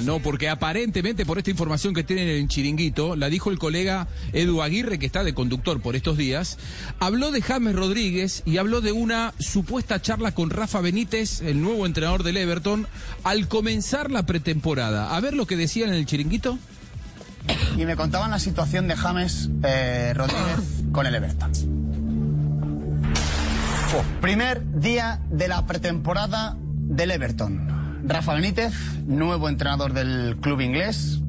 ¿no? Porque aparentemente por esta información que tienen en chiringuito, la dijo el colega Edu Aguirre, que está de conductor por estos días, habló de James Rodríguez y habló de una supuesta charla con Rafa Benítez, el nuevo entrenador del Everton, al comenzar la pretemporada. A ver lo que decían en el chiringuito. Y me contaban la situación de James eh, Rodríguez con el Everton. Primer día de la pretemporada del Everton. Rafa Benítez, nuevo entrenador del club inglés,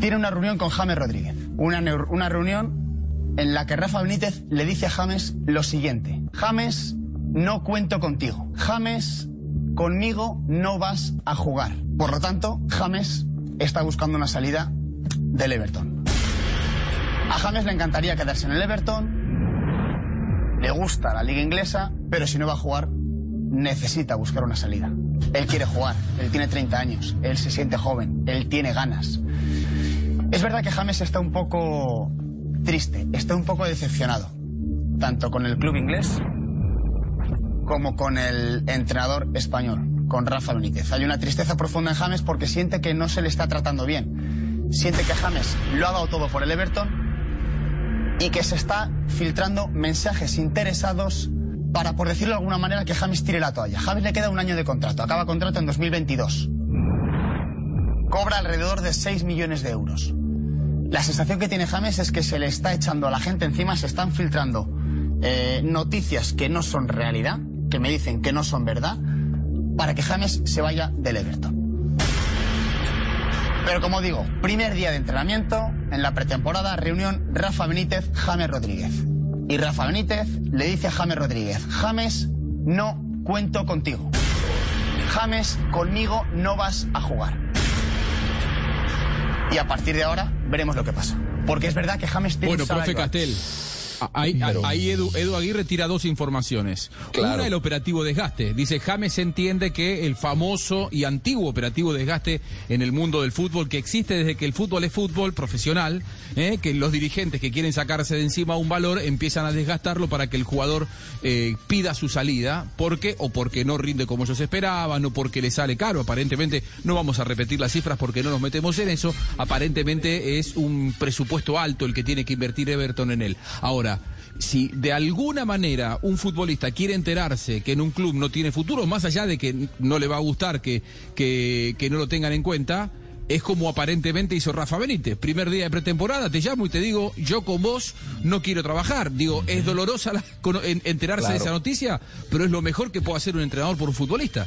tiene una reunión con James Rodríguez. Una, una reunión en la que Rafa Benítez le dice a James lo siguiente. James, no cuento contigo. James, conmigo no vas a jugar. Por lo tanto, James está buscando una salida del Everton. A James le encantaría quedarse en el Everton, le gusta la liga inglesa, pero si no va a jugar, necesita buscar una salida. Él quiere jugar, él tiene 30 años, él se siente joven, él tiene ganas. Es verdad que James está un poco triste, está un poco decepcionado, tanto con el club inglés como con el entrenador español, con Rafa Benítez. Hay una tristeza profunda en James porque siente que no se le está tratando bien. Siente que James lo ha dado todo por el Everton y que se está filtrando mensajes interesados para, por decirlo de alguna manera, que James tire la toalla. James le queda un año de contrato, acaba contrato en 2022. Cobra alrededor de 6 millones de euros. La sensación que tiene James es que se le está echando a la gente encima, se están filtrando eh, noticias que no son realidad, que me dicen que no son verdad, para que James se vaya del Everton. Pero como digo, primer día de entrenamiento, en la pretemporada, reunión Rafa Benítez, James Rodríguez. Y Rafa Benítez le dice a James Rodríguez, James, no cuento contigo. James, conmigo no vas a jugar. Y a partir de ahora veremos lo que pasa. Porque es verdad que James tiene Bueno, profe. Castel. A- Ahí, Pero- ahí Edu, Edu Aguirre tira dos informaciones. Claro. Una, el operativo desgaste. Dice, James entiende que el famoso y antiguo operativo desgaste en el mundo del fútbol, que existe desde que el fútbol es fútbol profesional, ¿eh? que los dirigentes que quieren sacarse de encima un valor empiezan a desgastarlo para que el jugador eh, pida su salida, porque o porque no rinde como ellos esperaban, o porque le sale caro. Aparentemente, no vamos a repetir las cifras porque no nos metemos en eso. Aparentemente es un presupuesto alto el que tiene que invertir Everton en él. Ahora, si de alguna manera un futbolista quiere enterarse que en un club no tiene futuro, más allá de que no le va a gustar que, que, que no lo tengan en cuenta, es como aparentemente hizo Rafa Benítez. Primer día de pretemporada, te llamo y te digo, yo con vos no quiero trabajar. Digo, es dolorosa la- enterarse de esa noticia, pero es lo mejor que puede hacer un entrenador por un futbolista.